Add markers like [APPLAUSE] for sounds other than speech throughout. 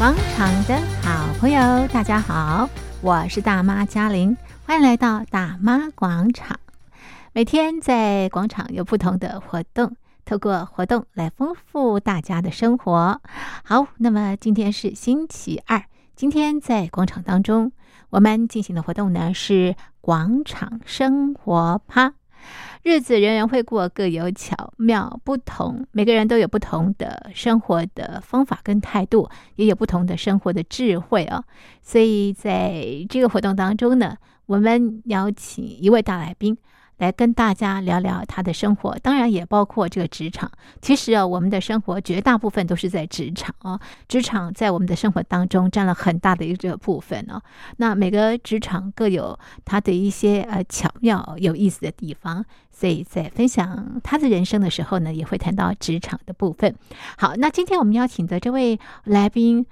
广场的好朋友，大家好，我是大妈嘉玲，欢迎来到大妈广场。每天在广场有不同的活动，透过活动来丰富大家的生活。好，那么今天是星期二，今天在广场当中，我们进行的活动呢是广场生活趴。日子人人会过，各有巧妙不同。每个人都有不同的生活的方法跟态度，也有不同的生活的智慧哦。所以在这个活动当中呢，我们邀请一位大来宾。来跟大家聊聊他的生活，当然也包括这个职场。其实啊，我们的生活绝大部分都是在职场啊，职场在我们的生活当中占了很大的一个部分哦。那每个职场各有它的一些呃巧妙有意思的地方，所以在分享他的人生的时候呢，也会谈到职场的部分。好，那今天我们邀请的这位来宾，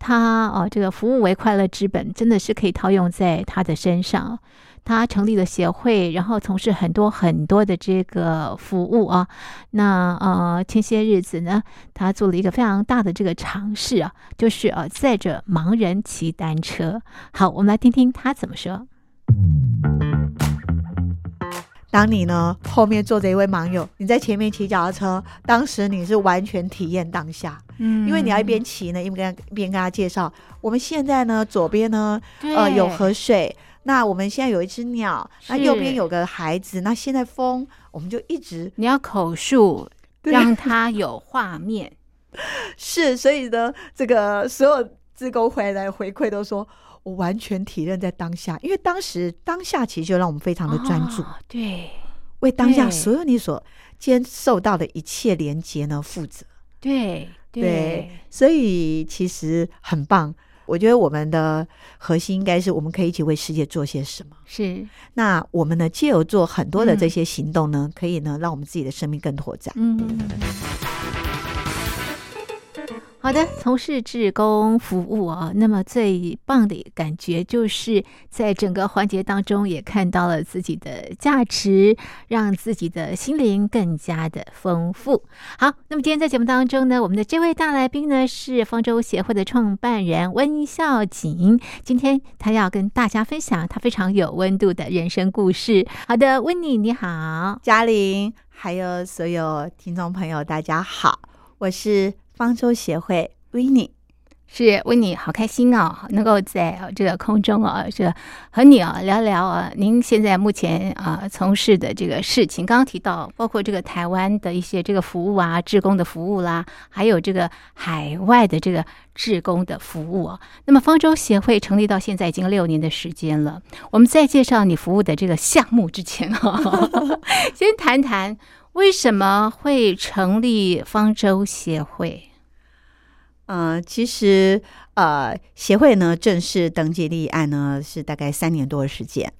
他哦，这个服务为快乐之本，真的是可以套用在他的身上。他成立了协会，然后从事很多很多的这个服务啊。那呃，前些日子呢，他做了一个非常大的这个尝试啊，就是呃，载着盲人骑单车。好，我们来听听他怎么说。当你呢后面坐着一位盲友，你在前面骑脚踏车，当时你是完全体验当下，嗯，因为你要一边骑呢，一边跟一边跟他介绍，我们现在呢左边呢呃有河水。那我们现在有一只鸟，那右边有个孩子，那现在风，我们就一直你要口述，让他有画面。[LAUGHS] 是，所以呢，这个所有志工回来回馈都说，我完全体认在当下，因为当时当下其实就让我们非常的专注，哦、对，为当下所有你所接受到的一切连接呢负责。对对，对，所以其实很棒。我觉得我们的核心应该是我们可以一起为世界做些什么。是，那我们呢，借由做很多的这些行动呢，嗯、可以呢，让我们自己的生命更拓展。嗯。好的，从事志工服务啊，那么最棒的感觉就是在整个环节当中也看到了自己的价值，让自己的心灵更加的丰富。好，那么今天在节目当中呢，我们的这位大来宾呢是方舟协会的创办人温孝锦，今天他要跟大家分享他非常有温度的人生故事。好的，温妮你好，嘉玲，还有所有听众朋友，大家好，我是。方舟协会，Winny，，是 Winny，，好开心哦，能够在这个空中啊，这和你啊聊聊啊，您现在目前啊从事的这个事情，刚刚提到包括这个台湾的一些这个服务啊，志工的服务啦，还有这个海外的这个志工的服务啊。那么方舟协会成立到现在已经六年的时间了，我们在介绍你服务的这个项目之前啊，[LAUGHS] 先谈谈为什么会成立方舟协会。嗯、呃，其实呃，协会呢正式登记立案呢是大概三年多的时间。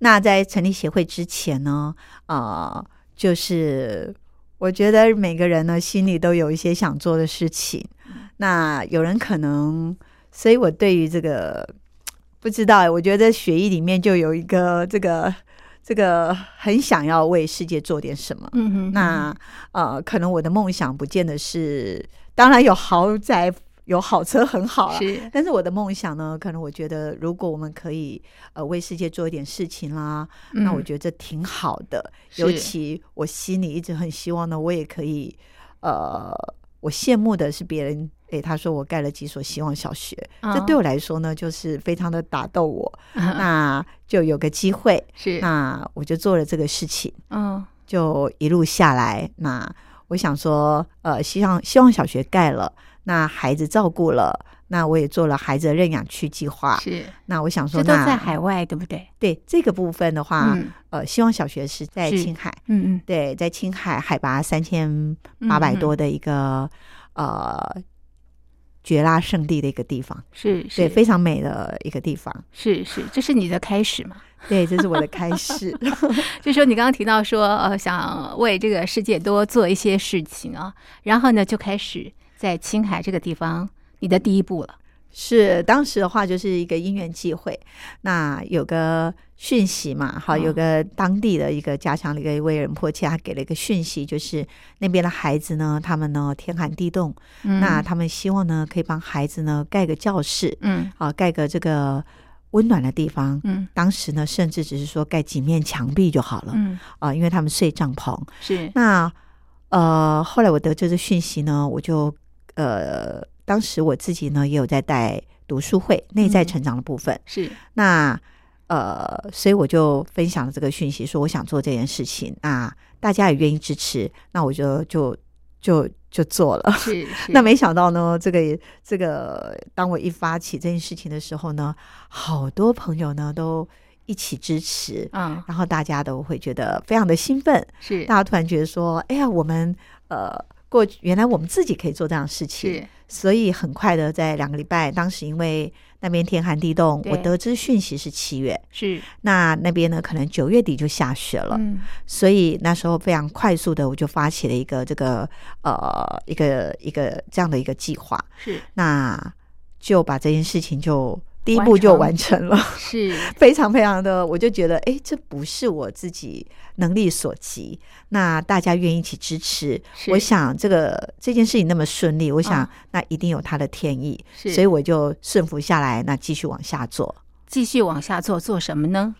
那在成立协会之前呢，呃，就是我觉得每个人呢心里都有一些想做的事情。那有人可能，所以我对于这个不知道，我觉得血液里面就有一个这个这个很想要为世界做点什么。嗯哼，那呃，可能我的梦想不见得是。当然有豪宅，有好车很好啊。是，但是我的梦想呢？可能我觉得，如果我们可以呃为世界做一点事情啦，嗯、那我觉得这挺好的。尤其我心里一直很希望呢，我也可以呃，我羡慕的是别人。诶，他说我盖了几所希望小学，哦、这对我来说呢，就是非常的打动我。[LAUGHS] 嗯、那就有个机会，[LAUGHS] 是那我就做了这个事情。嗯、哦，就一路下来那。我想说，呃，希望希望小学盖了，那孩子照顾了，那我也做了孩子的认养区计划。是，那我想说，那都在海外，对不对？对，这个部分的话，嗯、呃，希望小学是在青海，嗯嗯，对，在青海海拔三千八百多的一个呃绝拉圣地的一个地方，是，是对，非常美的一个地方。是是，这是你的开始嘛？对，这是我的开始。[LAUGHS] 就说你刚刚提到说，呃，想为这个世界多做一些事情啊，然后呢，就开始在青海这个地方，你的第一步了。是当时的话就是一个因缘际会，那有个讯息嘛，好，有个当地的一个家乡的一个一位仁波切，他给了一个讯息，就是那边的孩子呢，他们呢天寒地冻，嗯、那他们希望呢可以帮孩子呢盖个教室，嗯，啊，盖个这个温暖的地方，嗯，当时呢甚至只是说盖几面墙壁就好了，嗯，啊，因为他们睡帐篷，是。那呃，后来我得知这讯息呢，我就呃。当时我自己呢也有在带读书会，内在成长的部分、嗯、是那呃，所以我就分享了这个讯息，说我想做这件事情，那大家也愿意支持，那我就就就就做了。是，是 [LAUGHS] 那没想到呢，这个这个，当我一发起这件事情的时候呢，好多朋友呢都一起支持，嗯，然后大家都会觉得非常的兴奋，是，大家突然觉得说，哎呀，我们呃。过去原来我们自己可以做这样的事情，所以很快的在两个礼拜，当时因为那边天寒地冻，我得知讯息是七月，是。那那边呢可能九月底就下雪了，嗯，所以那时候非常快速的我就发起了一个这个呃一个一个这样的一个计划，是。那就把这件事情就。第一步就完成了，是。[LAUGHS] 非常非常的，我就觉得，哎，这不是我自己能力所及。那大家愿意一起支持，我想这个这件事情那么顺利，我想那一定有他的天意，是。所以我就顺服下来，那继续往下做，继续往下做，做什么呢？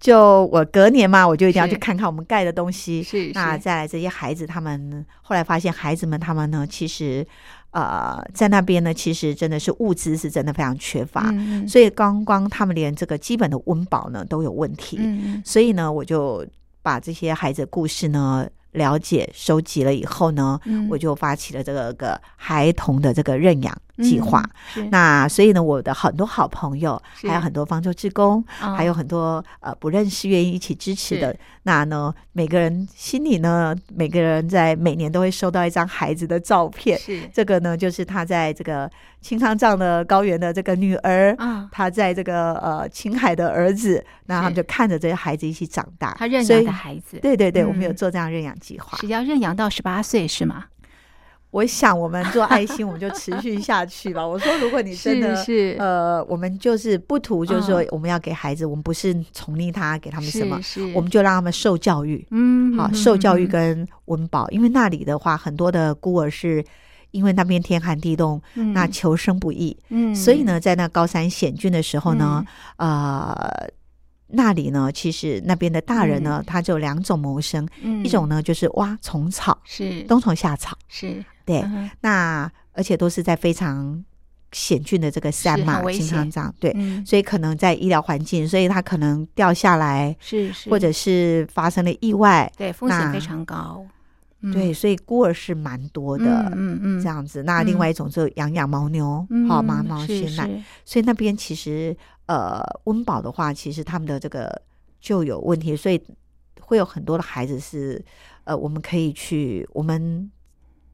就我隔年嘛，我就一定要去看看我们盖的东西。是，那再来这些孩子，他们后来发现，孩子们他们呢，其实。呃，在那边呢，其实真的是物资是真的非常缺乏，所以刚刚他们连这个基本的温饱呢都有问题，所以呢，我就把这些孩子的故事呢。了解收集了以后呢，嗯、我就发起了这个个孩童的这个认养计划。嗯、那所以呢，我的很多好朋友，还有很多方舟志工，哦、还有很多呃不认识愿意一起支持的。那呢，每个人心里呢，每个人在每年都会收到一张孩子的照片。是这个呢，就是他在这个青康藏的高原的这个女儿，哦、他在这个呃青海的儿子，那他们就看着这些孩子一起长大。他认养的孩子，对对对，嗯、我们有做这样认养。计划是要认养到十八岁是吗？我想我们做爱心，我们就持续下去吧。[LAUGHS] 我说，如果你真的是，是。呃，我们就是不图，就是说我们要给孩子，哦、我们不是宠溺他，给他们什么，我们就让他们受教育。嗯，好，受教育跟温饱，嗯、因为那里的话，很多的孤儿是因为那边天寒地冻，嗯、那求生不易，嗯，所以呢，在那高山险峻的时候呢，嗯、呃。那里呢，其实那边的大人呢，嗯、他就两种谋生，嗯、一种呢就是挖虫草，是。冬虫夏草，是对。嗯、那而且都是在非常险峻的这个山嘛，青康藏，对，嗯、所以可能在医疗环境，所以他可能掉下来，是是，或者是发生了意外，对，风险非常高。对，所以孤儿是蛮多的，嗯嗯，这样子。那另外一种就养养牦牛，好马毛鲜奶，所以那边其实呃温饱的话，其实他们的这个就有问题，所以会有很多的孩子是呃我们可以去我们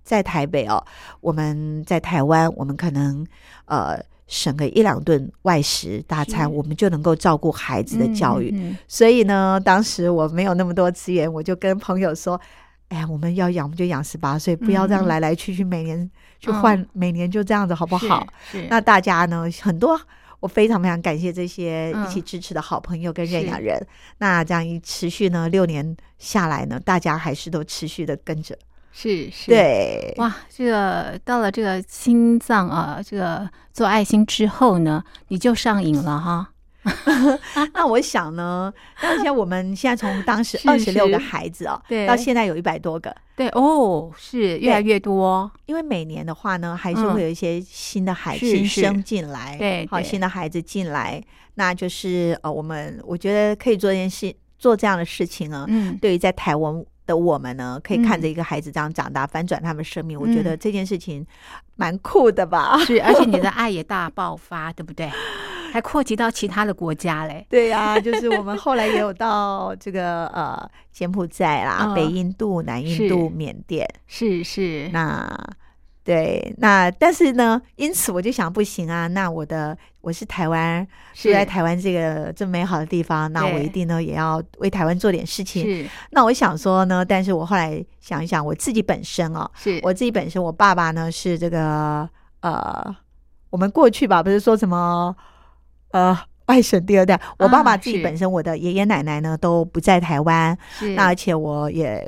在台北哦，我们在台湾，我们可能呃省个一两顿外食大餐，我们就能够照顾孩子的教育。所以呢，当时我没有那么多资源，我就跟朋友说。哎呀，我们要养，我们就养十八岁，不要这样来来去去，每年去换，嗯、每年就这样子，好不好？那大家呢，很多，我非常非常感谢这些一起支持的好朋友跟认养人。嗯、那这样一持续呢，六年下来呢，大家还是都持续的跟着。是是，对，哇，这个到了这个心脏啊，这个做爱心之后呢，你就上瘾了哈。[LAUGHS] 那我想呢，那像我们现在从当时二十六个孩子哦，对，到现在有一百多个，对哦，是越来越多。因为每年的话呢，还是会有一些新的孩子新生进来，对，好，新的孩子进来，那就是呃，我们我觉得可以做一件事，做这样的事情呢。嗯，对于在台湾的我们呢，可以看着一个孩子这样长大，翻转他们生命，我觉得这件事情蛮酷的吧？[LAUGHS] 是，而且你的爱也大爆发，对不对？[LAUGHS] 还扩及到其他的国家嘞？对呀、啊，[LAUGHS] 就是我们后来也有到这个呃柬埔寨啦、哦、北印度、南印度、缅甸，是是。那对，那但是呢，因此我就想，不行啊，那我的我是台湾，是住在台湾这个这么美好的地方，那我一定呢也要为台湾做点事情。是那我想说呢，但是我后来想一想，我自己本身哦，是我自己本身，我爸爸呢是这个呃。我们过去吧，不是说什么呃外省第二代，我爸爸自己本身，我的爷爷奶奶呢都不在台湾，那而且我也。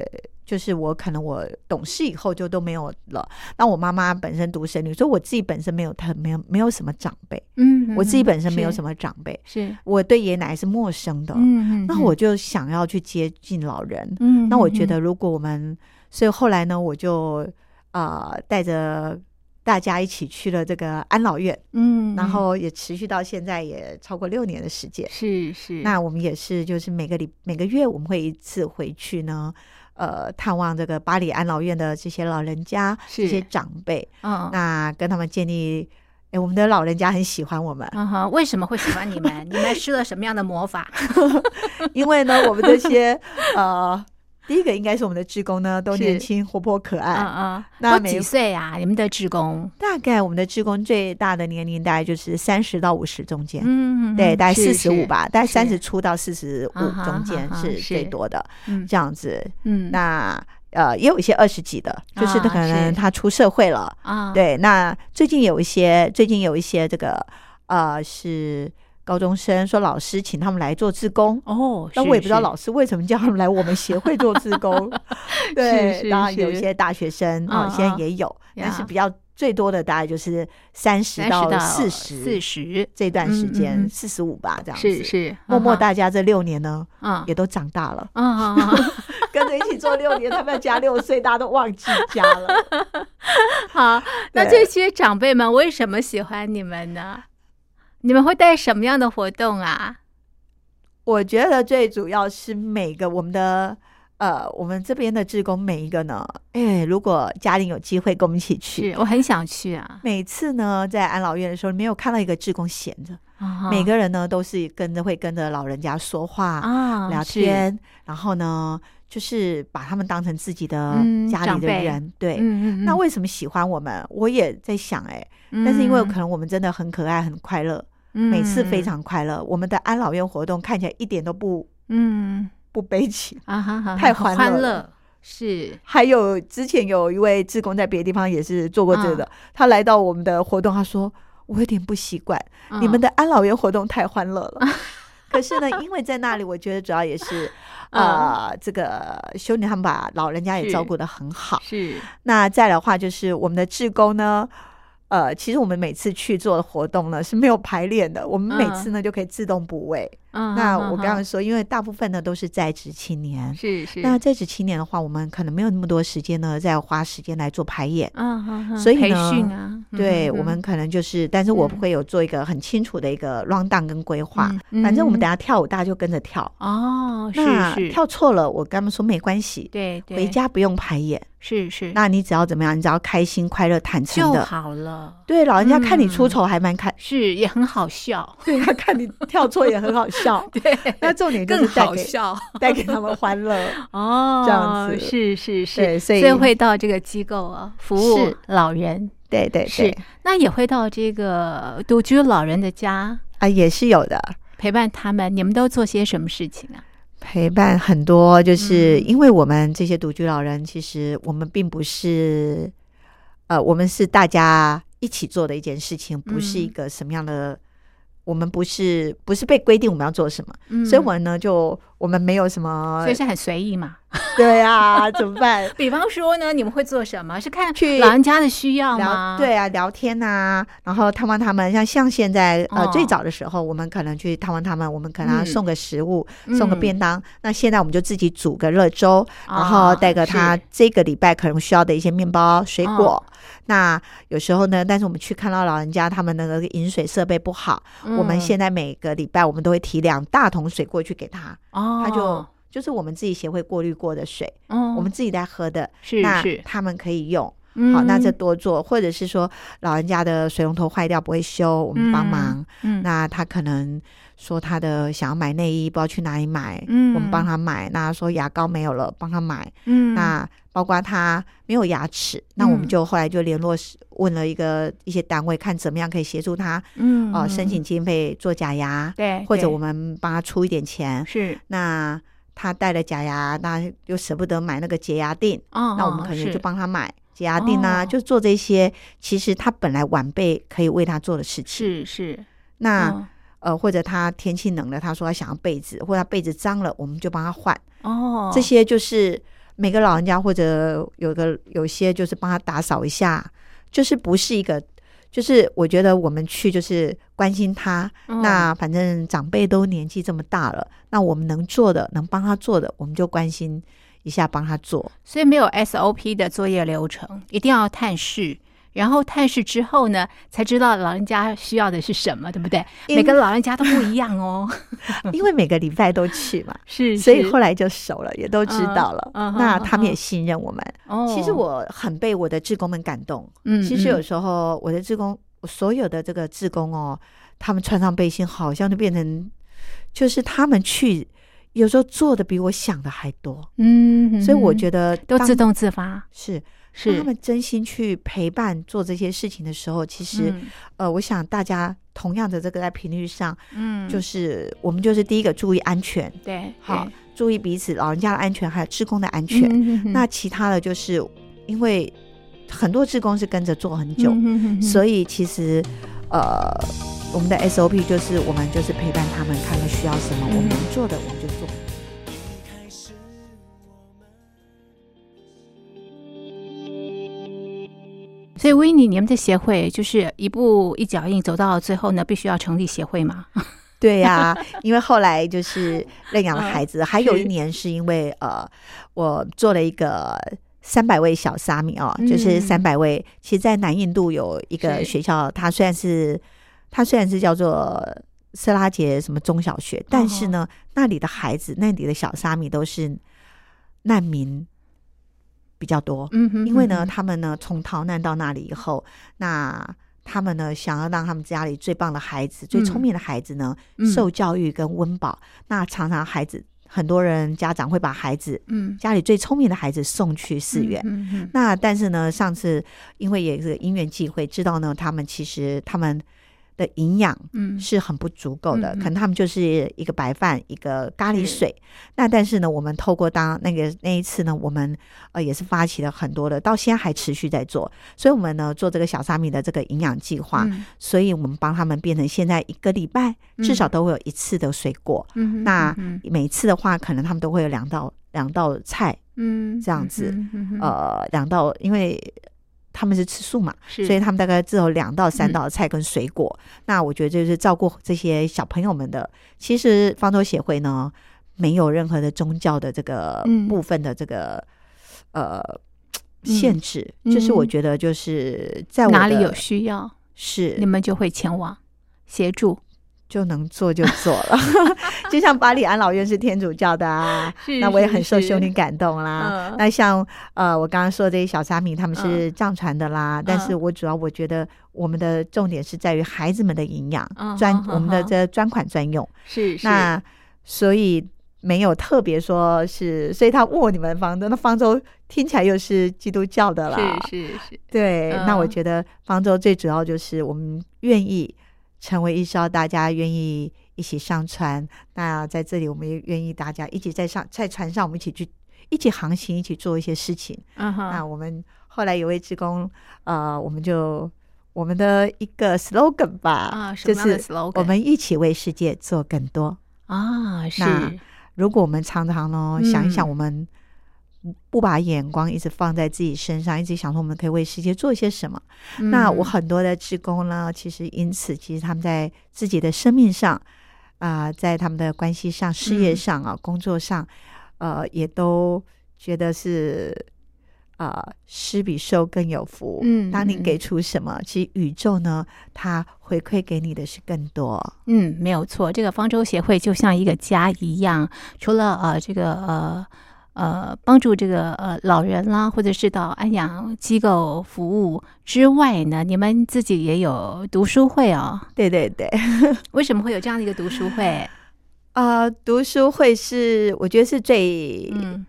就是我可能我懂事以后就都没有了。那我妈妈本身独生女，所以我自己本身没有太没有没有什么长辈。嗯，我自己本身没有什么长辈，是我对爷爷奶奶是陌生的。嗯，那我就想要去接近老人。嗯，那我觉得如果我们，所以后来呢，我就啊带着大家一起去了这个安老院。嗯，然后也持续到现在也超过六年的时间。是是。那我们也是就是每个礼每个月我们会一次回去呢。呃，探望这个巴黎安老院的这些老人家，这些长辈，嗯，那跟他们建立，哎，我们的老人家很喜欢我们，嗯哼，为什么会喜欢你们？你们施了什么样的魔法？[LAUGHS] 因为呢，我们这些呃。第一个应该是我们的职工呢，都年轻、活泼、可爱。嗯嗯，那几岁啊？你们的职工？大概我们的职工最大的年龄大概就是三十到五十中间。嗯嗯，对，大概四十五吧，大概三十出到四十五中间是最多的。嗯，这样子。嗯，那呃，也有一些二十几的，就是可能他出社会了。啊，对。那最近有一些，最近有一些这个呃是。高中生说：“老师请他们来做志工。哦，但我也不知道老师为什么叫他们来我们协会做志工。[LAUGHS] 对，然后有一些大学生啊，现在也有，但是比较最多的大概就是三十到四十，四十这段时间，四十五吧，这样子。是是，默默大家这六年呢，也都长大了，嗯 [LAUGHS] 跟着一起做六年，他们要加六岁，大家都忘记加了。[LAUGHS] 好，那这些长辈们为什么喜欢你们呢？”你们会带什么样的活动啊？我觉得最主要是每个我们的呃，我们这边的志工每一个呢，哎，如果家里有机会跟我们一起去，是我很想去啊。每次呢，在安老院的时候，没有看到一个志工闲着，哦、每个人呢都是跟着会跟着老人家说话啊、哦、聊天，然后呢，就是把他们当成自己的家里的人。嗯、对，嗯嗯、那为什么喜欢我们？我也在想，哎，但是因为可能我们真的很可爱、很快乐。每次非常快乐，我们的安老院活动看起来一点都不，嗯，不悲情啊，太欢乐。是，还有之前有一位志工在别的地方也是做过这个，他来到我们的活动，他说我有点不习惯，你们的安老院活动太欢乐了。[LAUGHS] 可是呢，因为在那里，我觉得主要也是，[LAUGHS] 呃，这个修女他们把老人家也照顾的很好。是，那再来的话就是我们的志工呢。呃，其实我们每次去做的活动呢是没有排练的，我们每次呢就可以自动补位。嗯，那我刚刚说，因为大部分呢都是在职青年，是是。那在职青年的话，我们可能没有那么多时间呢，再花时间来做排演。嗯，所以呢，培训啊，对我们可能就是，但是我会有做一个很清楚的一个 rundown 跟规划。反正我们等下跳舞，大家就跟着跳。哦，是是。跳错了，我跟他们说没关系，对，回家不用排演。是是，那你只要怎么样？你只要开心、快乐、坦诚的就好了。对，老人家看你出丑还蛮开，是也很好笑。对，他看你跳错也很好笑。[LAUGHS] 对，那重点就是带给 [LAUGHS] 带给他们欢乐。[LAUGHS] 哦，这样子。是是是，所以会到这个机构啊，服务老人。对对是，那也会到这个独居老人的家啊，也是有的，陪伴他们。你们都做些什么事情啊？陪伴很多，就是因为我们这些独居老人，其实我们并不是，呃，我们是大家一起做的一件事情，不是一个什么样的。我们不是不是被规定我们要做什么，嗯、所以我们呢就我们没有什么，所以是很随意嘛。[LAUGHS] 对啊，怎么办？[LAUGHS] 比方说呢，你们会做什么？是看去老人家的需要吗？对啊，聊天啊，然后探望他们。像像现在呃，最早的时候，我们可能去探望他们，我们可能送个食物，嗯、送个便当。嗯、那现在我们就自己煮个热粥，然后带个他这个礼拜可能需要的一些面包、水果。哦那有时候呢，但是我们去看到老人家他们那个饮水设备不好，嗯、我们现在每个礼拜我们都会提两大桶水过去给他，哦，他就就是我们自己协会过滤过的水，哦，我们自己在喝的，是那他们可以用，嗯、好，那这多做，或者是说老人家的水龙头坏掉不会修，我们帮忙，嗯，那他可能说他的想要买内衣不知道去哪里买，嗯，我们帮他买，那说牙膏没有了帮他买，嗯，那。包括他没有牙齿，那我们就后来就联络问了一个一些单位，看怎么样可以协助他，嗯，哦，申请经费做假牙，对，或者我们帮他出一点钱，是。那他戴了假牙，那又舍不得买那个洁牙錠，哦，那我们可能就帮他买，解压錠啊，哦、就做这些，其实他本来晚辈可以为他做的事情。是是，那、哦、呃，或者他天气冷了，他说他想要被子，或者他被子脏了，我们就帮他换。哦，这些就是每个老人家或者有个有些就是帮他打扫一下，就是不是一个。就是我觉得我们去就是关心他，哦、那反正长辈都年纪这么大了，那我们能做的，能帮他做的，我们就关心一下，帮他做。所以没有 SOP 的作业流程，一定要探视。然后探视之后呢，才知道老人家需要的是什么，对不对？每个老人家都不一样哦，[LAUGHS] 因为每个礼拜都去嘛，[LAUGHS] 是，是，所以后来就熟了，也都知道了。嗯、那他们也信任我们。哦、其实我很被我的志工们感动。嗯，其实有时候我的志工，所有的这个志工哦，他们穿上背心，好像就变成，就是他们去，有时候做的比我想的还多。嗯，所以我觉得都自动自发是。是他们真心去陪伴做这些事情的时候，其实，嗯、呃，我想大家同样的这个在频率上，嗯，就是我们就是第一个注意安全，对，好，注意彼此老人家的安全，还有职工的安全。嗯、哼哼。那其他的就是因为很多职工是跟着做很久，嗯、哼哼所以其实，呃，我们的 SOP 就是我们就是陪伴他们，看他需要什么，嗯、我们能做的我们就所以，Winnie，你们的协会就是一步一脚印走到最后呢，必须要成立协会嘛？[LAUGHS] 对呀、啊，因为后来就是认养了孩子，还有一年是因为呃，我做了一个三百位小沙弥哦，就是三百位。其实，在南印度有一个学校，它虽然是它虽然是叫做色拉杰什么中小学，但是呢，那里的孩子，那里的小沙弥都是难民。比较多，嗯哼，因为呢，他们呢从逃难到那里以后，那他们呢想要让他们家里最棒的孩子、最聪明的孩子呢受教育跟温饱，那常常孩子很多人家长会把孩子，嗯，家里最聪明的孩子送去寺院，嗯，那但是呢，上次因为也是因缘际会，知道呢，他们其实他们。的营养嗯是很不足够的，嗯、可能他们就是一个白饭，一个咖喱水。那但是呢，我们透过当那个那一次呢，我们呃也是发起了很多的，到现在还持续在做。所以，我们呢做这个小沙米的这个营养计划，嗯、所以我们帮他们变成现在一个礼拜至少都会有一次的水果。嗯、那每次的话，可能他们都会有两道两道菜，嗯，这样子，呃，两道，因为。他们是吃素嘛，所以他们大概只有两到三道菜跟水果。嗯、那我觉得就是照顾这些小朋友们的。其实方舟协会呢，没有任何的宗教的这个部分的这个、嗯、呃限制，嗯、就是我觉得就是在我哪里有需要，是。你们就会前往协助。就能做就做了，[LAUGHS] 就像巴利安老院是天主教的啊，那我也很受修女感动啦。那像呃，我刚刚说的这些小沙弥，他们是藏传的啦，但是我主要我觉得我们的重点是在于孩子们的营养专，我们的这专款专用。是那，所以没有特别说是，所以他问我你们方舟，那方舟听起来又是基督教的啦，是是是，对，那我觉得方舟最主要就是我们愿意。成为一艘大家愿意一起上船，那在这里我们也愿意大家一起在上在船上，我们一起去一起航行，一起做一些事情。Uh huh. 那我们后来有位职工，呃，我们就我们的一个 slogan 吧，uh, 就是 slogan? 我们一起为世界做更多啊。Uh, 是，那如果我们常常呢想一想我们。不把眼光一直放在自己身上，一直想说我们可以为世界做一些什么。嗯、那我很多的职工呢，其实因此，其实他们在自己的生命上啊、呃，在他们的关系上、事业上啊、工作上，呃，也都觉得是啊、呃，施比受更有福。嗯，当你给出什么，其实宇宙呢，它回馈给你的是更多。嗯，没有错，这个方舟协会就像一个家一样，除了呃这个呃。呃，帮助这个呃老人啦，或者是到安养机构服务之外呢，你们自己也有读书会哦。对对对，[LAUGHS] [LAUGHS] 为什么会有这样的一个读书会？啊、呃，读书会是我觉得是最，嗯，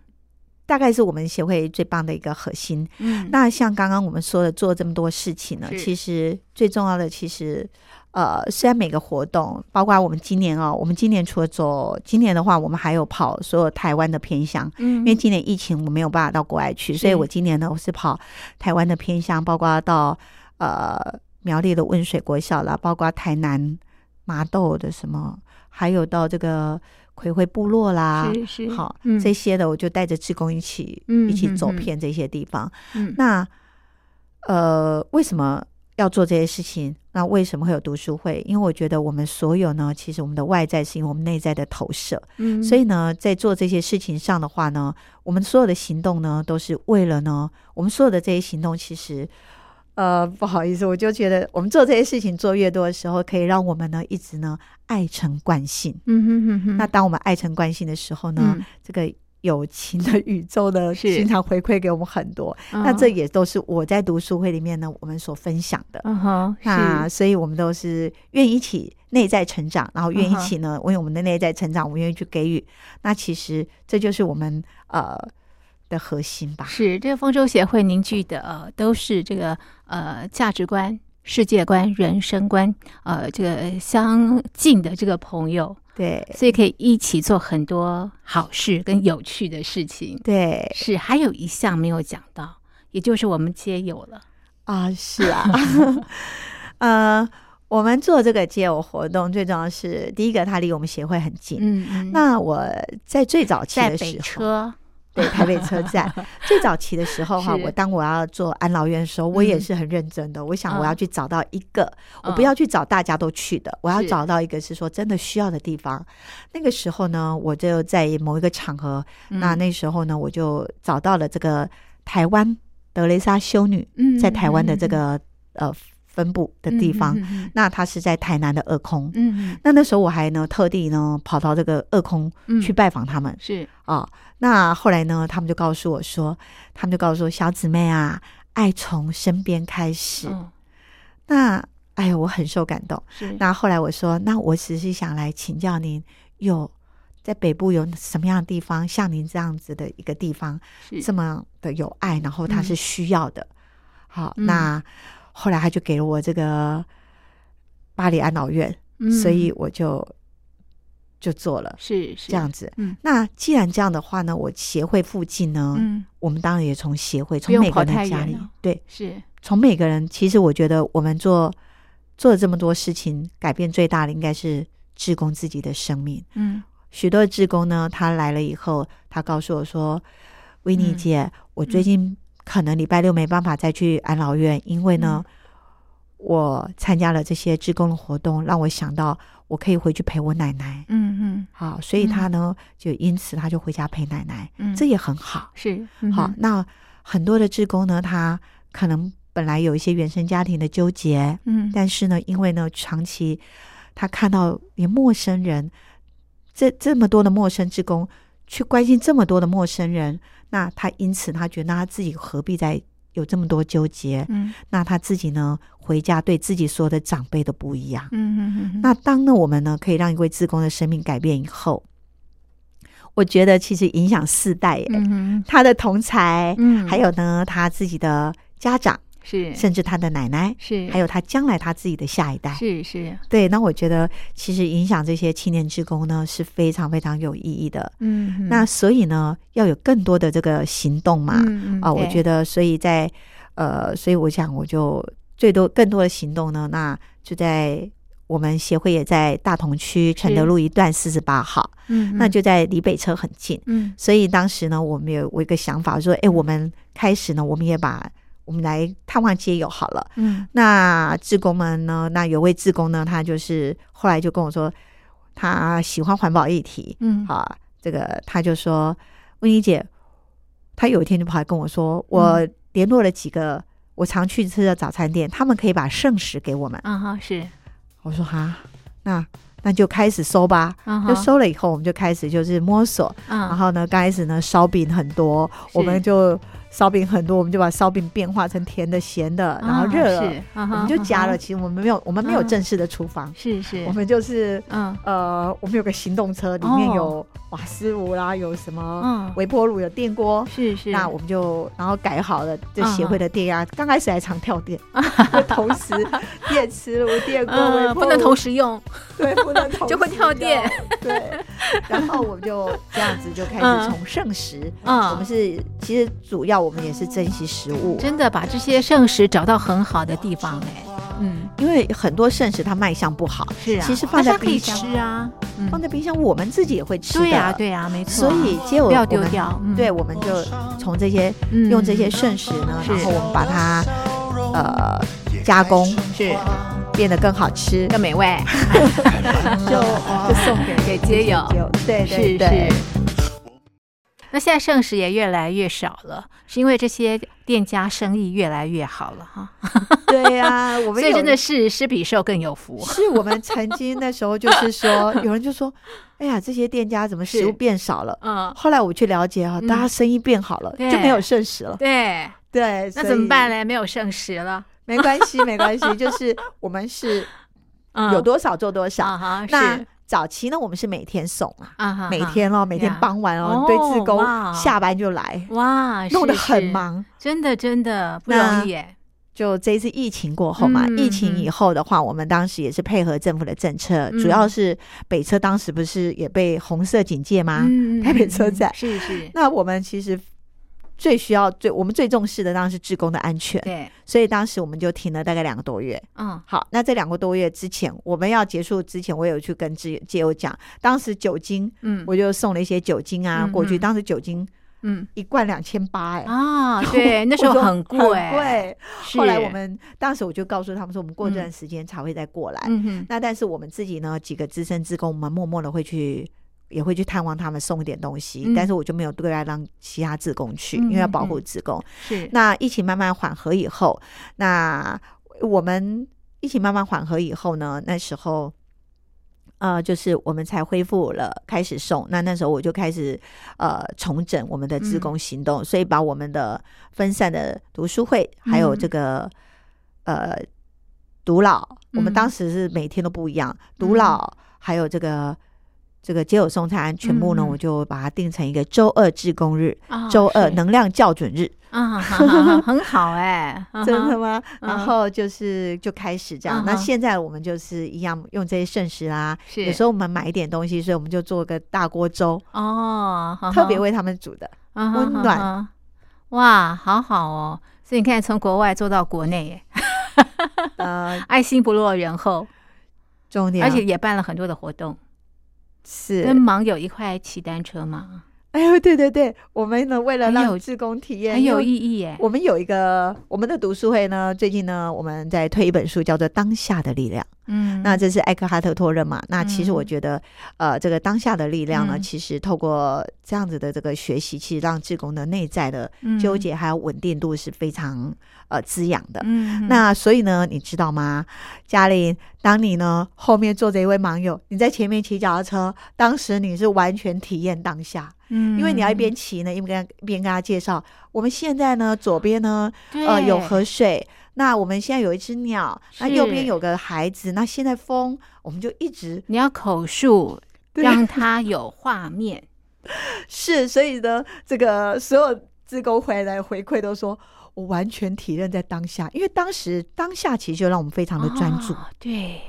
大概是我们协会最棒的一个核心。嗯，那像刚刚我们说的，做这么多事情呢，其实最重要的，其实呃，虽然每个活动，包括我们今年哦，我们今年除了走，今年的话，我们还有跑所有台湾的偏乡，嗯，因为今年疫情我没有办法到国外去，所以我今年呢，我是跑台湾的偏乡，包括到呃苗栗的温水国小啦，包括台南麻豆的什么，还有到这个葵会部落啦，是是，好、嗯、这些的，我就带着志工一起，嗯，一起走遍这些地方，嗯，那呃，为什么？要做这些事情，那为什么会有读书会？因为我觉得我们所有呢，其实我们的外在是因为我们内在的投射。嗯，所以呢，在做这些事情上的话呢，我们所有的行动呢，都是为了呢，我们所有的这些行动，其实，呃，不好意思，我就觉得我们做这些事情做越多的时候，可以让我们呢一直呢爱成惯性。嗯哼哼哼。那当我们爱成惯性的时候呢，嗯、这个。友情的宇宙呢，经常回馈给我们很多。那这也都是我在读书会里面呢，我们所分享的。嗯哼，那所以我们都是愿意一起内在成长，然后愿意一起呢，为我们的内在成长，我们愿意去给予。那其实这就是我们呃的核心吧。是这个丰州协会凝聚的呃，都是这个呃价值观、世界观、人生观呃这个相近的这个朋友。对，所以可以一起做很多好事跟有趣的事情。对，是还有一项没有讲到，也就是我们街友了啊！是啊，[LAUGHS] 呃，我们做这个街友活动，最重要是第一个，它离我们协会很近。嗯嗯。那我在最早期的时候。对，台北车站 [LAUGHS] 最早期的时候哈，我当我要做安老院的时候，我也是很认真的。我想我要去找到一个，我不要去找大家都去的，我要找到一个是说真的需要的地方。那个时候呢，我就在某一个场合，那那时候呢，我就找到了这个台湾德蕾莎修女，在台湾的这个呃。分布的地方，嗯、哼哼，那他是在台南的二空。嗯，那那时候我还呢特地呢跑到这个二空去拜访他们。嗯、是啊、哦，那后来呢，他们就告诉我说，他们就告诉我小姊妹啊，爱从身边开始。哦、那哎呦，我很受感动。是，那后来我说，那我只是想来请教您，有在北部有什么样的地方，像您这样子的一个地方，这么的有爱，然后他是需要的。嗯、好，那。后来他就给了我这个巴黎安老院，嗯、所以我就就做了，是是这样子。嗯，那既然这样的话呢，我协会附近呢，嗯，我们当然也从协会从每个人的家里，对，是从每个人。其实我觉得我们做做了这么多事情，改变最大的应该是志工自己的生命。嗯，许多的志工呢，他来了以后，他告诉我说：“维尼姐，嗯、我最近、嗯。”可能礼拜六没办法再去安老院，因为呢，嗯、我参加了这些志工的活动，让我想到我可以回去陪我奶奶。嗯嗯，好，所以他呢，嗯、就因此他就回家陪奶奶，嗯、这也很好。是，嗯、好。那很多的志工呢，他可能本来有一些原生家庭的纠结，嗯，但是呢，因为呢，长期他看到连陌生人，这这么多的陌生志工去关心这么多的陌生人。那他因此他觉得他自己何必再有这么多纠结？嗯，那他自己呢，回家对自己所有的长辈都不一样。嗯嗯嗯。那当呢我们呢可以让一位自工的生命改变以后，我觉得其实影响四代耶。嗯哼。他的同才，嗯，还有呢他自己的家长。是，甚至他的奶奶是，还有他将来他自己的下一代是是，对。那我觉得其实影响这些青年职工呢是非常非常有意义的。嗯，那所以呢要有更多的这个行动嘛。嗯啊，我觉得所以在呃，所以我想我就最多更多的行动呢，那就在我们协会也在大同区承德路一段四十八号。嗯，那就在离北车很近。嗯，所以当时呢，我们有我一个想法说，哎，我们开始呢，我们也把。我们来探望街友好了。嗯，那志工们呢？那有位志工呢，他就是后来就跟我说，他喜欢环保议题。嗯，啊，这个他就说，温妮姐，他有一天就跑来跟我说，我联络了几个我常去吃的早餐店，他们可以把剩食给我们。嗯哈，是。我说哈，那那就开始收吧。就收了以后，我们就开始就是摸索。嗯，然后呢，刚开始呢，烧饼很多，我们就。烧饼很多，我们就把烧饼变化成甜的、咸的，然后热了，我们就加了。其实我们没有，我们没有正式的厨房，是是，我们就是嗯。呃，我们有个行动车，里面有瓦斯炉啦，有什么微波炉，有电锅，是是。那我们就然后改好了，这协会的电压，刚开始还常跳电，[LAUGHS] 同时电磁炉、电锅、不能同时用，对，不能同时 [LAUGHS] 就会跳电，对。然后我们就这样子就开始从剩食，嗯，我们是其实主要。我们也是珍惜食物，真的把这些剩食找到很好的地方哎，嗯，因为很多剩食它卖相不好，是啊，其实放在冰箱吃啊，放在冰箱我们自己也会吃的，对呀对呀，没错，所以接不要丢掉，对，我们就从这些用这些剩食呢，然后我们把它呃加工，是变得更好吃、更美味 [LAUGHS] [LAUGHS] 就就送给给街友，对对对。那现在剩食也越来越少了，是因为这些店家生意越来越好了哈。[LAUGHS] 对呀、啊，我们所以真的是施比受更有福。是我们曾经那时候就是说，有人就说：“哎呀，这些店家怎么食物变少了？”嗯，后来我去了解啊，大家生意变好了，嗯、就没有剩食了。对对，那怎么办呢？没有剩食了，没关系，没关系，就是我们是有多少做多少。嗯、那。早期呢，我们是每天送啊，每天哦，每天傍晚哦，对，志工下班就来，哇，弄得很忙，真的真的不容易耶。就这一次疫情过后嘛，疫情以后的话，我们当时也是配合政府的政策，主要是北车当时不是也被红色警戒吗？台北车站是是，那我们其实。最需要最我们最重视的当然是职工的安全，对，所以当时我们就停了大概两个多月。嗯，好，那这两个多月之前，我们要结束之前，我有去跟街街友讲，当时酒精，嗯，我就送了一些酒精啊过去。当时酒精，嗯，一罐两千八，哎啊，对，[LAUGHS] 那时候很贵，很贵。后来我们当时我就告诉他们说，我们过这段时间才会再过来。嗯哼，那但是我们自己呢，几个资深职工，我们默默的会去。也会去探望他们，送一点东西，嗯、但是我就没有对外让其他职工去，嗯、因为要保护职工。是，那疫情慢慢缓和以后，那我们疫情慢慢缓和以后呢，那时候，呃，就是我们才恢复了开始送。那那时候我就开始呃重整我们的自工行动，嗯、所以把我们的分散的读书会，还有这个、嗯、呃独老，我们当时是每天都不一样，独、嗯、老还有这个。这个街友送餐全部呢，我就把它定成一个周二志工日，周二能量校准日啊，很好哎，[LAUGHS] 真的吗？然后就是就开始这样。那现在我们就是一样用这些剩食啦，有时候我们买一点东西，所以我们就做个大锅粥哦，特别为他们煮的，温暖。哇，好好哦！所以你看，从国外做到国内，呃，[LAUGHS] 爱心不落人后，重点，而且也办了很多的活动。是跟盲友一块骑单车吗？哎呦，对对对，我们呢为了让志工体验很有意义耶。我们有一个我们的读书会呢，最近呢我们在推一本书，叫做《当下的力量》。嗯，那这是艾克哈特托任嘛？那其实我觉得，呃，这个当下的力量呢，其实透过这样子的这个学习，其实让志工的内在的纠结还有稳定度是非常呃滋养的。嗯，那所以呢，你知道吗，嘉玲，当你呢后面坐着一位盲友，你在前面骑脚踏车，当时你是完全体验当下。嗯，因为你要一边骑呢，一边跟一边跟他介绍，我们现在呢左边呢呃有河水。那我们现在有一只鸟，那右边有个孩子，那现在风，我们就一直你要口述，让他有画面。[LAUGHS] 是，所以呢，这个所有志工回来回馈都说，我完全体认在当下，因为当时当下其实就让我们非常的专注，对，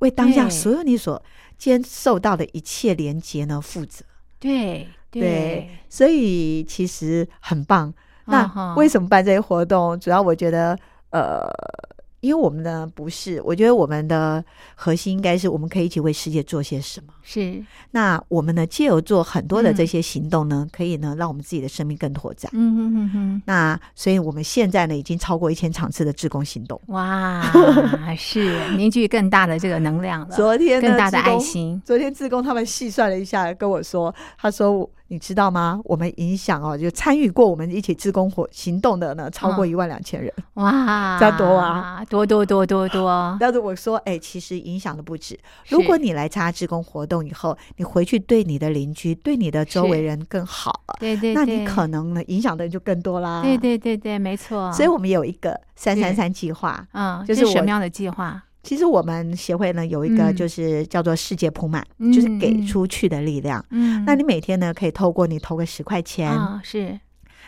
为当下所有你所接受到的一切连接呢负责，对对，所以其实很棒。那为什么办这些活动？主要我觉得。呃，因为我们呢不是，我觉得我们的核心应该是我们可以一起为世界做些什么。是，那我们呢，借由做很多的这些行动呢，嗯、可以呢让我们自己的生命更拓展。嗯哼哼哼。那所以我们现在呢，已经超过一千场次的志工行动。哇，[LAUGHS] 是凝聚更大的这个能量了。昨天更大的爱心。昨天志工他们细算了一下，跟我说，他说你知道吗？我们影响哦，就参与过我们一起自工活行动的呢，超过一万两千人。哇，这样多啊，多多多多多。但是我说，哎，其实影响的不止。如果你来参加自工活动以后，你回去对你的邻居、对你的周围人更好了，对对，那你可能呢影响的人就更多啦。对对对对，没错。所以我们有一个三三三计划，嗯，就是什么样的计划？其实我们协会呢有一个就是叫做世界铺满，嗯、就是给出去的力量。嗯，那你每天呢可以透过你投个十块钱，哦、是。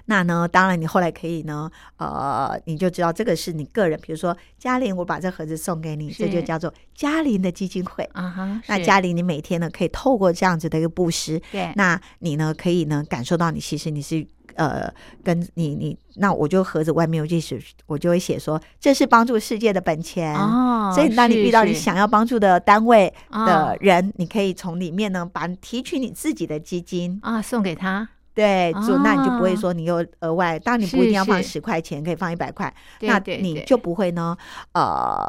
那呢，当然你后来可以呢，呃，你就知道这个是你个人，比如说嘉玲，我把这盒子送给你，这就叫做嘉玲的基金会。啊哈。那嘉玲，你每天呢可以透过这样子的一个布施，对，那你呢可以呢感受到你其实你是。呃，跟你你那我就盒子外面我就写，我就会写说，这是帮助世界的本钱哦。所以当你遇到你想要帮助的单位的人，是是你可以从里面呢把提取你自己的基金啊送给他。对，就、哦、那你就不会说你又额外，当然你不一定要放十块钱，可以放一百块，那你就不会呢，呃。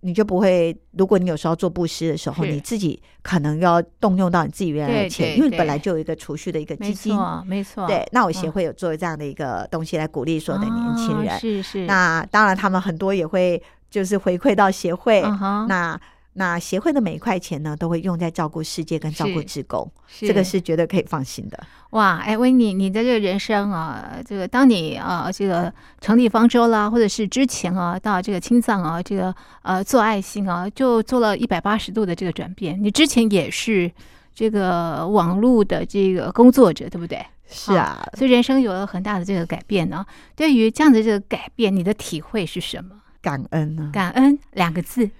你就不会，如果你有时候做布施的时候，你自己可能要动用到你自己原来的钱，因为本来就有一个储蓄的一个基金，没错，没错。对，那我协会有做这样的一个东西来鼓励所有的年轻人，是是。那当然，他们很多也会就是回馈到协会，那。那协会的每一块钱呢，都会用在照顾世界跟照顾职工，这个是绝对可以放心的。哇，哎，维尼，你的这个人生啊，这个当你啊，这个成立方舟啦，或者是之前啊，到这个青藏啊，这个呃做爱心啊，就做了一百八十度的这个转变。你之前也是这个网络的这个工作者，对不对？是啊，所以人生有了很大的这个改变呢。对于这样的这个改变，你的体会是什么？感恩呢？感恩两个字。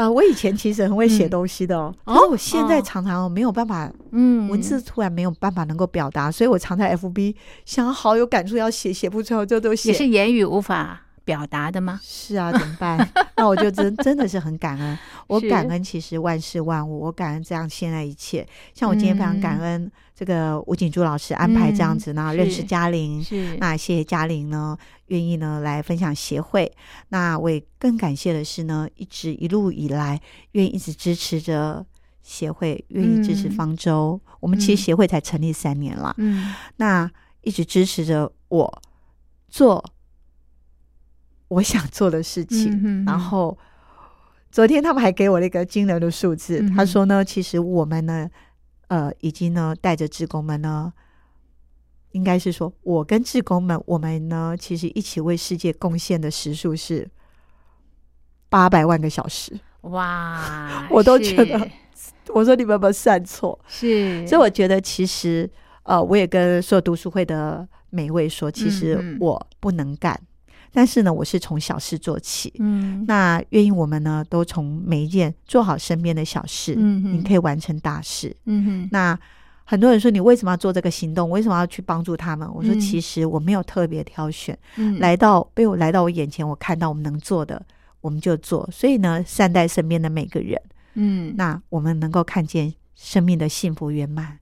呃，我以前其实很会写东西的哦，可是我现在常常没有办法，嗯，文字突然没有办法能够表达，所以我常在 FB 想好有感触要写，写不出来就都写。也是言语无法表达的吗？是啊，怎么办？[LAUGHS] 那我就真真的是很感恩，[LAUGHS] 我感恩其实万事万物，我感恩这样现在一切。像我今天非常感恩这个吴景珠老师安排这样子呢，认识嘉玲，是那谢谢嘉玲呢。愿意呢来分享协会，那我也更感谢的是呢，一直一路以来愿意一直支持着协会，愿意支持方舟。嗯、我们其实协会才成立三年了，嗯，那一直支持着我做我想做的事情。嗯、哼哼然后昨天他们还给我了一个惊人的数字，嗯、他说呢，其实我们呢，呃，已经呢带着职工们呢。应该是说，我跟志工们，我们呢，其实一起为世界贡献的时数是八百万个小时。哇！[LAUGHS] 我都觉得，我说你们有没有算错？是，所以我觉得其实，呃，我也跟所有读书会的每一位说，其实我不能干，嗯、但是呢，我是从小事做起。嗯，那愿意我们呢，都从每一件做好身边的小事，嗯，你可以完成大事。嗯哼，那。很多人说，你为什么要做这个行动？为什么要去帮助他们？我说其实我没有特别挑选，嗯、来到被我来到我眼前，我看到我们能做的，我们就做。所以呢，善待身边的每个人，嗯，那我们能够看见生命的幸福圆满，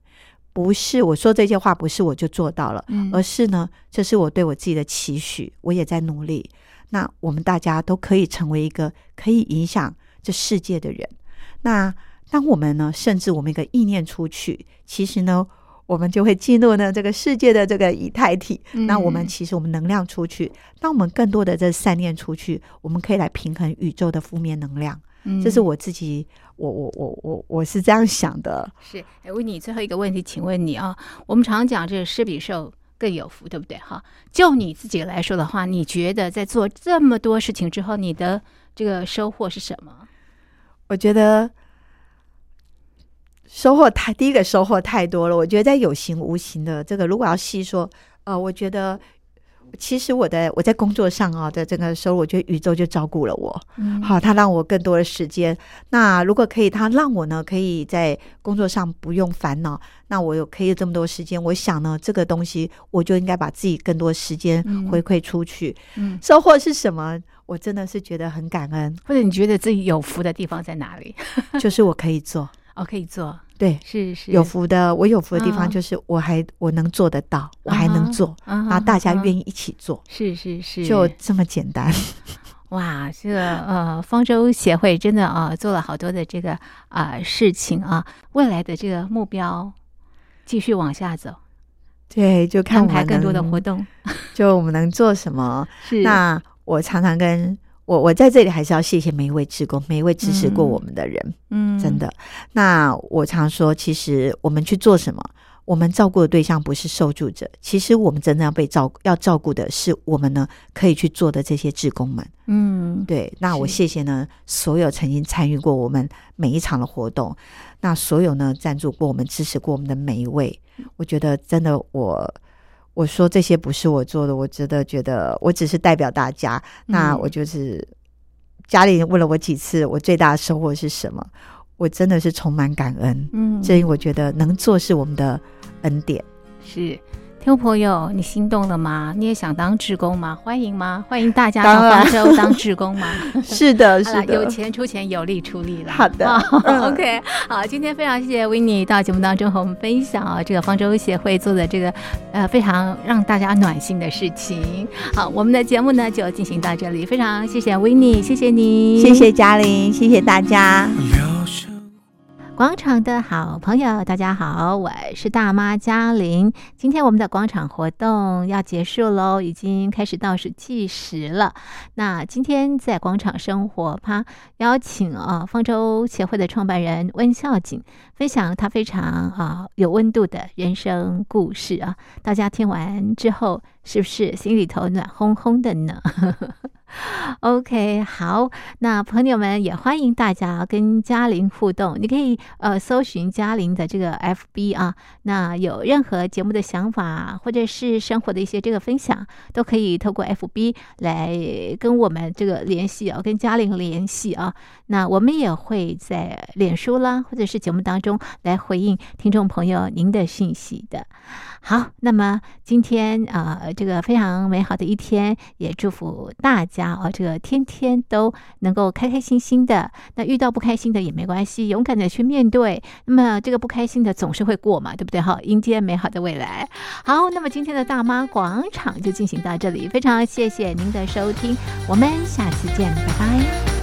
不是我说这些话，不是我就做到了，嗯、而是呢，这是我对我自己的期许，我也在努力。那我们大家都可以成为一个可以影响这世界的人。那。当我们呢，甚至我们一个意念出去，其实呢，我们就会进入呢这个世界的这个以太体。嗯、那我们其实我们能量出去，当我们更多的这善念出去，我们可以来平衡宇宙的负面能量。嗯、这是我自己，我我我我我是这样想的。是，哎，问你最后一个问题，请问你啊，我们常常讲这个施比受更有福，对不对？哈，就你自己来说的话，你觉得在做这么多事情之后，你的这个收获是什么？我觉得。收获太，第一个收获太多了。我觉得在有形无形的这个，如果要细说，呃，我觉得其实我的我在工作上啊的这个收入，我觉得宇宙就照顾了我。嗯，好，他让我更多的时间。那如果可以，他让我呢可以在工作上不用烦恼。那我有可以有这么多时间，我想呢，这个东西我就应该把自己更多时间回馈出去。嗯，收获是什么？我真的是觉得很感恩。或者你觉得自己有福的地方在哪里？[LAUGHS] 就是我可以做。我可以做，对，是是有福的。我有福的地方就是我还我能做得到，我还能做，然后大家愿意一起做，是是是，就这么简单。[LAUGHS] 哇，这个呃，方舟协会真的啊，做了好多的这个啊事情啊，未来的这个目标。继续往下走。对，就看安排更多的活动，就我们能做什么。是，那我常常跟我，我在这里还是要谢谢每一位职工，每一位支持过我们的人。嗯，真的。那我常说，其实我们去做什么？我们照顾的对象不是受助者，其实我们真正要被照要照顾的是我们呢可以去做的这些职工们。嗯，对。那我谢谢呢所有曾经参与过我们每一场的活动，那所有呢赞助过我们、支持过我们的每一位，我觉得真的我我说这些不是我做的，我真的觉得我只是代表大家。嗯、那我就是家里人问了我几次，我最大的收获是什么？我真的是充满感恩。嗯，所以我觉得能做是我们的。恩典是。听众朋友，你心动了吗？你也想当志工吗？欢迎吗？欢迎大家到方舟当志工吗？[LAUGHS] 是的，[LAUGHS] 是的，有钱出钱，有力出力了。好的、[LAUGHS] OK，好，今天非常谢谢 Winnie 到节目当中和我们分享啊，这个方舟协会做的这个呃非常让大家暖心的事情。好，我们的节目呢就进行到这里，非常谢谢 Winnie，谢谢你，谢谢嘉玲，谢谢大家。广场的好朋友，大家好，我是大妈嘉玲。今天我们的广场活动要结束喽，已经开始倒数计时了。那今天在广场生活趴邀请啊，方舟协会的创办人温孝景分享他非常啊有温度的人生故事啊。大家听完之后，是不是心里头暖烘烘的呢？[LAUGHS] OK，好，那朋友们也欢迎大家跟嘉玲互动。你可以呃搜寻嘉玲的这个 FB 啊，那有任何节目的想法或者是生活的一些这个分享，都可以透过 FB 来跟我们这个联系啊，跟嘉玲联系啊。那我们也会在脸书啦，或者是节目当中来回应听众朋友您的讯息的。好，那么今天呃这个非常美好的一天，也祝福大家哦，这个天天都能够开开心心的。那遇到不开心的也没关系，勇敢的去面对。那么这个不开心的总是会过嘛，对不对？好，迎接美好的未来。好，那么今天的大妈广场就进行到这里，非常谢谢您的收听，我们下次见，拜拜。